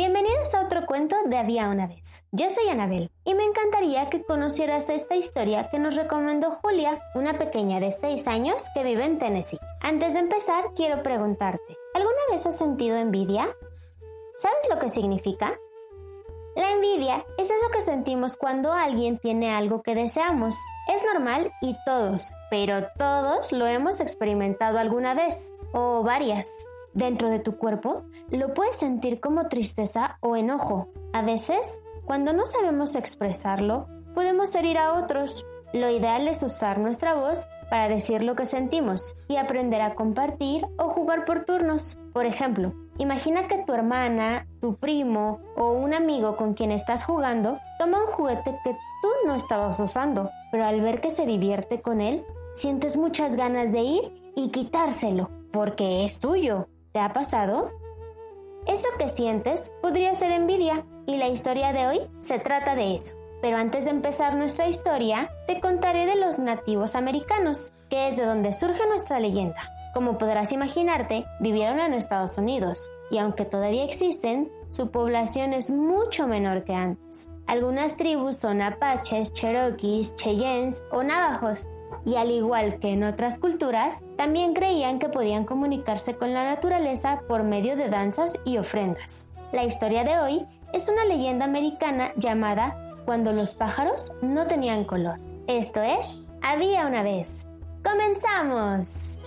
Bienvenidos a otro cuento de Había una vez. Yo soy Anabel y me encantaría que conocieras esta historia que nos recomendó Julia, una pequeña de 6 años que vive en Tennessee. Antes de empezar, quiero preguntarte, ¿alguna vez has sentido envidia? ¿Sabes lo que significa? La envidia es eso que sentimos cuando alguien tiene algo que deseamos. Es normal y todos, pero todos lo hemos experimentado alguna vez o varias. Dentro de tu cuerpo lo puedes sentir como tristeza o enojo. A veces, cuando no sabemos expresarlo, podemos herir a otros. Lo ideal es usar nuestra voz para decir lo que sentimos y aprender a compartir o jugar por turnos. Por ejemplo, imagina que tu hermana, tu primo o un amigo con quien estás jugando toma un juguete que tú no estabas usando, pero al ver que se divierte con él, sientes muchas ganas de ir y quitárselo, porque es tuyo. ¿Te ha pasado? Eso que sientes podría ser envidia y la historia de hoy se trata de eso. Pero antes de empezar nuestra historia, te contaré de los nativos americanos, que es de donde surge nuestra leyenda. Como podrás imaginarte, vivieron en Estados Unidos, y aunque todavía existen, su población es mucho menor que antes. Algunas tribus son apaches, cherokees, cheyennes o navajos, y al igual que en otras culturas, también creían que podían comunicarse con la naturaleza por medio de danzas y ofrendas. La historia de hoy es una leyenda americana llamada Cuando los pájaros no tenían color. Esto es, había una vez. ¡Comenzamos!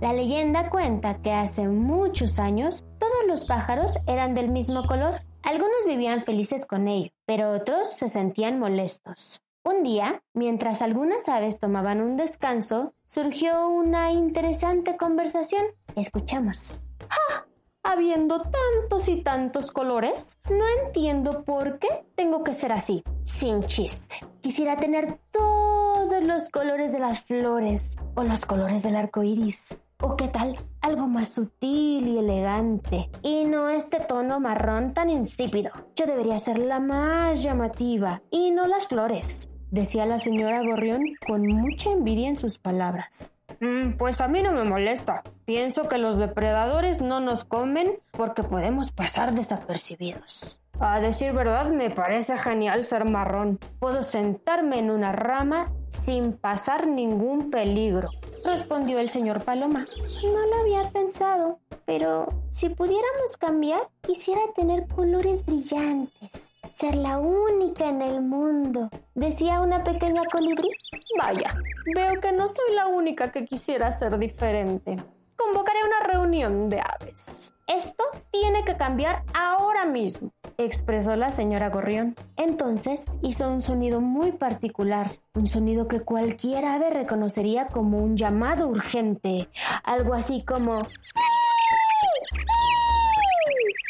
La leyenda cuenta que hace muchos años todos los pájaros eran del mismo color. Algunos vivían felices con ello, pero otros se sentían molestos. Un día, mientras algunas aves tomaban un descanso, surgió una interesante conversación. Escuchamos. ¡Ja! Habiendo tantos y tantos colores, no entiendo por qué tengo que ser así. Sin chiste. Quisiera tener todos los colores de las flores o los colores del arco iris. ¿O qué tal? Algo más sutil y elegante. Y no este tono marrón tan insípido. Yo debería ser la más llamativa y no las flores, decía la señora Gorrión con mucha envidia en sus palabras. "Mm, pues a mí no me molesta. Pienso que los depredadores no nos comen porque podemos pasar desapercibidos. A decir verdad, me parece genial ser marrón. Puedo sentarme en una rama sin pasar ningún peligro, respondió el señor Paloma. No lo había pensado, pero si pudiéramos cambiar, quisiera tener colores brillantes, ser la única en el mundo, decía una pequeña colibrí. Vaya, veo que no soy la única que quisiera ser diferente. Convocaré una reunión de aves. Esto tiene que cambiar ahora mismo, expresó la señora Gorrión. Entonces hizo un sonido muy particular, un sonido que cualquier ave reconocería como un llamado urgente, algo así como...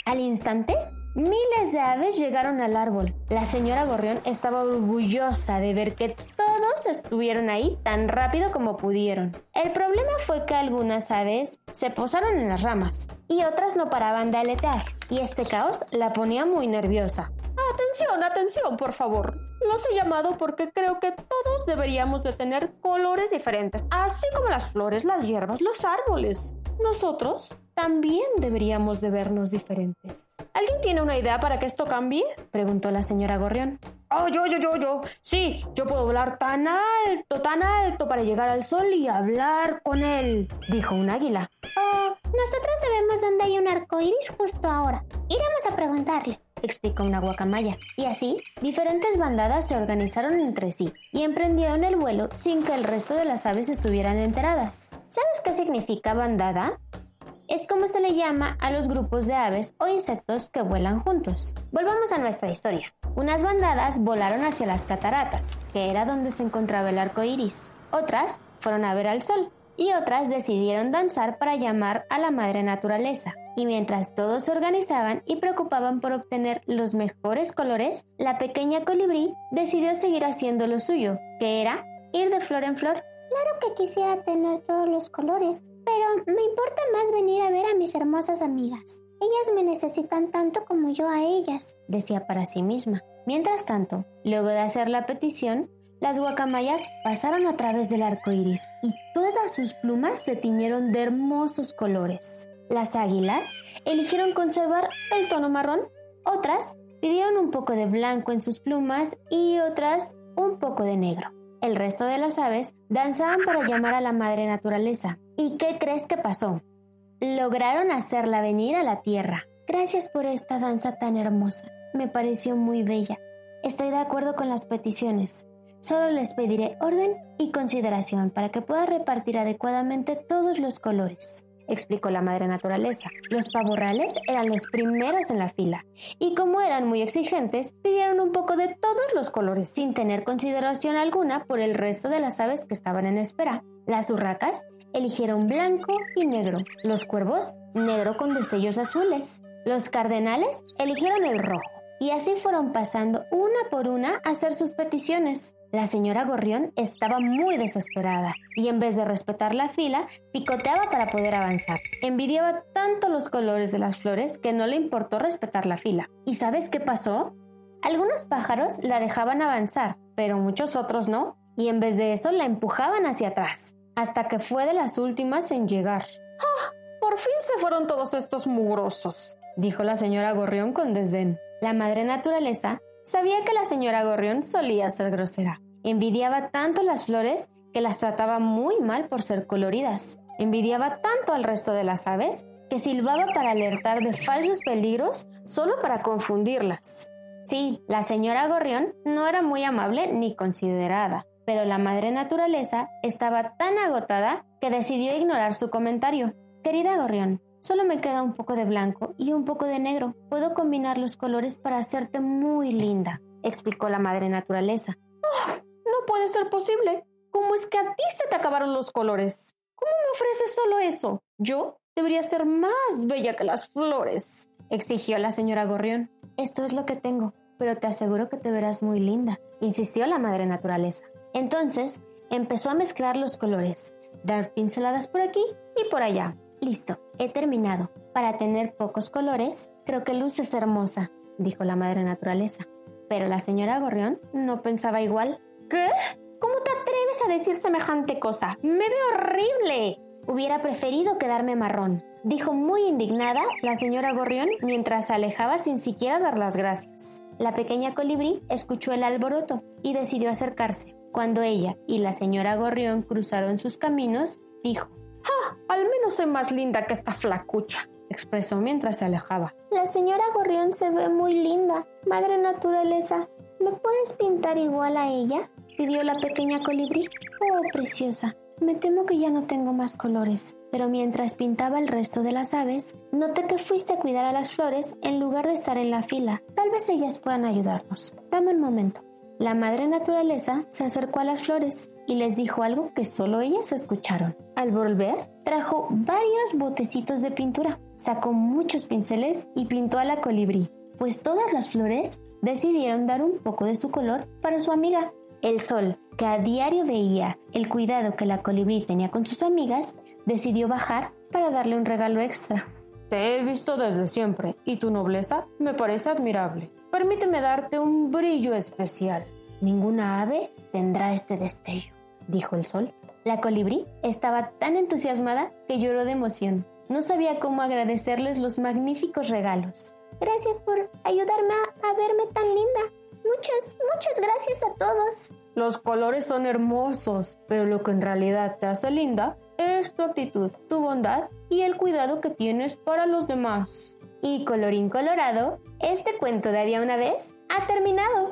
Al instante, miles de aves llegaron al árbol. La señora Gorrión estaba orgullosa de ver que todos estuvieron ahí tan rápido como pudieron. El problema fue que algunas aves se posaron en las ramas y otras no paraban de aletear, y este caos la ponía muy nerviosa. Atención, atención, por favor. Los he llamado porque creo que todos deberíamos de tener colores diferentes, así como las flores, las hierbas, los árboles. Nosotros también deberíamos de vernos diferentes. ¿Alguien tiene una idea para que esto cambie? Preguntó la señora Gorrión. Oh, yo, yo, yo, yo. Sí, yo puedo volar tan alto, tan alto para llegar al sol y hablar con él, dijo un águila. Oh, nosotros sabemos dónde hay un arco iris justo ahora. Iremos a preguntarle. Explicó una guacamaya. Y así, diferentes bandadas se organizaron entre sí y emprendieron el vuelo sin que el resto de las aves estuvieran enteradas. ¿Sabes qué significa bandada? es como se le llama a los grupos de aves o insectos que vuelan juntos. Volvamos a nuestra historia. Unas bandadas volaron hacia las cataratas, que era donde se encontraba el arco iris. Otras fueron a ver al sol y otras decidieron danzar para llamar a la madre naturaleza. Y mientras todos se organizaban y preocupaban por obtener los mejores colores, la pequeña colibrí decidió seguir haciendo lo suyo, que era ir de flor en flor Claro que quisiera tener todos los colores, pero me importa más venir a ver a mis hermosas amigas. Ellas me necesitan tanto como yo a ellas, decía para sí misma. Mientras tanto, luego de hacer la petición, las guacamayas pasaron a través del arco iris y todas sus plumas se tiñeron de hermosos colores. Las águilas eligieron conservar el tono marrón, otras pidieron un poco de blanco en sus plumas y otras un poco de negro. El resto de las aves danzaban para llamar a la madre naturaleza. ¿Y qué crees que pasó? Lograron hacerla venir a la tierra. Gracias por esta danza tan hermosa. Me pareció muy bella. Estoy de acuerdo con las peticiones. Solo les pediré orden y consideración para que pueda repartir adecuadamente todos los colores explicó la madre naturaleza. Los pavorrales eran los primeros en la fila y como eran muy exigentes, pidieron un poco de todos los colores sin tener consideración alguna por el resto de las aves que estaban en espera. Las urracas eligieron blanco y negro, los cuervos negro con destellos azules, los cardenales eligieron el rojo y así fueron pasando una por una a hacer sus peticiones. La señora Gorrión estaba muy desesperada y en vez de respetar la fila, picoteaba para poder avanzar. Envidiaba tanto los colores de las flores que no le importó respetar la fila. ¿Y sabes qué pasó? Algunos pájaros la dejaban avanzar, pero muchos otros no, y en vez de eso la empujaban hacia atrás, hasta que fue de las últimas en llegar. ¡Ah! Por fin se fueron todos estos mugrosos, dijo la señora Gorrión con desdén. La madre naturaleza sabía que la señora Gorrión solía ser grosera. Envidiaba tanto las flores que las trataba muy mal por ser coloridas. Envidiaba tanto al resto de las aves que silbaba para alertar de falsos peligros solo para confundirlas. Sí, la señora Gorrión no era muy amable ni considerada, pero la madre naturaleza estaba tan agotada que decidió ignorar su comentario. Querida Gorrión, Solo me queda un poco de blanco y un poco de negro. Puedo combinar los colores para hacerte muy linda, explicó la madre naturaleza. ¡Oh! No puede ser posible. ¿Cómo es que a ti se te acabaron los colores? ¿Cómo me ofreces solo eso? Yo debería ser más bella que las flores, exigió la señora Gorrión. Esto es lo que tengo, pero te aseguro que te verás muy linda, insistió la madre naturaleza. Entonces empezó a mezclar los colores, dar pinceladas por aquí y por allá, Listo, he terminado. Para tener pocos colores, creo que luces hermosa, dijo la madre naturaleza. Pero la señora Gorrión no pensaba igual. ¿Qué? ¿Cómo te atreves a decir semejante cosa? Me veo horrible. Hubiera preferido quedarme marrón, dijo muy indignada la señora Gorrión mientras se alejaba sin siquiera dar las gracias. La pequeña colibrí escuchó el alboroto y decidió acercarse. Cuando ella y la señora Gorrión cruzaron sus caminos, dijo, Al menos soy más linda que esta flacucha, expresó mientras se alejaba. La señora Gorrión se ve muy linda. Madre naturaleza, ¿me puedes pintar igual a ella? pidió la pequeña colibrí. Oh, preciosa, me temo que ya no tengo más colores. Pero mientras pintaba el resto de las aves, noté que fuiste a cuidar a las flores en lugar de estar en la fila. Tal vez ellas puedan ayudarnos. Dame un momento. La madre naturaleza se acercó a las flores y les dijo algo que solo ellas escucharon. Al volver, trajo varios botecitos de pintura, sacó muchos pinceles y pintó a la colibrí, pues todas las flores decidieron dar un poco de su color para su amiga. El sol, que a diario veía el cuidado que la colibrí tenía con sus amigas, decidió bajar para darle un regalo extra. Te he visto desde siempre y tu nobleza me parece admirable. Permíteme darte un brillo especial. Ninguna ave tendrá este destello, dijo el sol. La colibrí estaba tan entusiasmada que lloró de emoción. No sabía cómo agradecerles los magníficos regalos. Gracias por ayudarme a, verme tan linda. Muchas, muchas gracias a todos. Los colores son hermosos, pero lo que en realidad te hace linda es tu actitud, tu bondad y el cuidado que tienes para los demás. Y colorín colorado, este cuento de Había una vez ha terminado.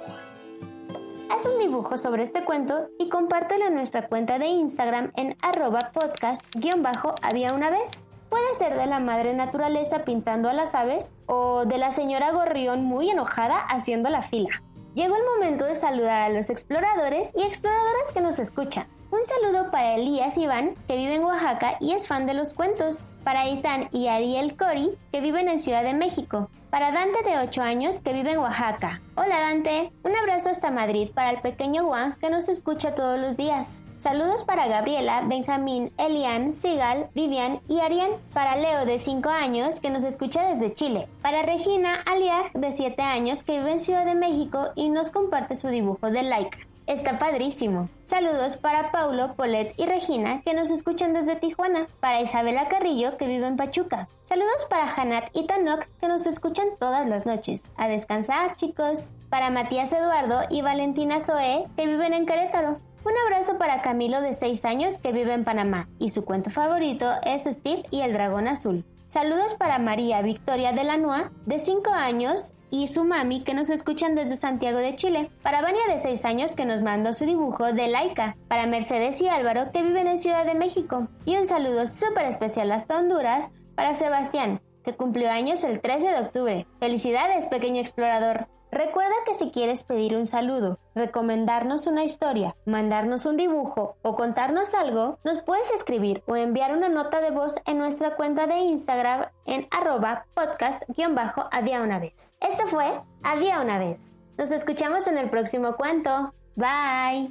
Haz un dibujo sobre este cuento y compártelo en nuestra cuenta de Instagram en arroba podcast-había una vez. Puede ser de la madre naturaleza pintando a las aves o de la señora gorrión muy enojada haciendo la fila. Llegó el momento de saludar a los exploradores y exploradoras que nos escuchan. Un saludo para Elías Iván, que vive en Oaxaca y es fan de los cuentos. Para Itán y Ariel Cori, que viven en Ciudad de México para Dante de 8 años que vive en Oaxaca. Hola Dante, un abrazo hasta Madrid para el pequeño Juan que nos escucha todos los días. Saludos para Gabriela, Benjamín, Elian, Sigal, Vivian y Arián. Para Leo de 5 años que nos escucha desde Chile. Para Regina Aliag de 7 años que vive en Ciudad de México y nos comparte su dibujo de Laika. Está padrísimo. Saludos para Paulo, Polet y Regina que nos escuchan desde Tijuana. Para Isabela Carrillo que vive en Pachuca. Saludos para Hanat y Tanok que nos escuchan todas las noches. A descansar chicos. Para Matías Eduardo y Valentina Zoe que viven en Querétaro. Un abrazo para Camilo de 6 años que vive en Panamá y su cuento favorito es Steve y el dragón azul. Saludos para María Victoria de Lanúa, de 5 años, y su mami que nos escuchan desde Santiago de Chile. Para Vania de 6 años que nos mandó su dibujo de Laika. Para Mercedes y Álvaro que viven en Ciudad de México. Y un saludo súper especial hasta Honduras para Sebastián, que cumplió años el 13 de octubre. Felicidades, pequeño explorador. Recuerda que si quieres pedir un saludo, recomendarnos una historia, mandarnos un dibujo o contarnos algo, nos puedes escribir o enviar una nota de voz en nuestra cuenta de Instagram en arroba podcast-había una vez. Esto fue Había una vez. Nos escuchamos en el próximo cuento. Bye.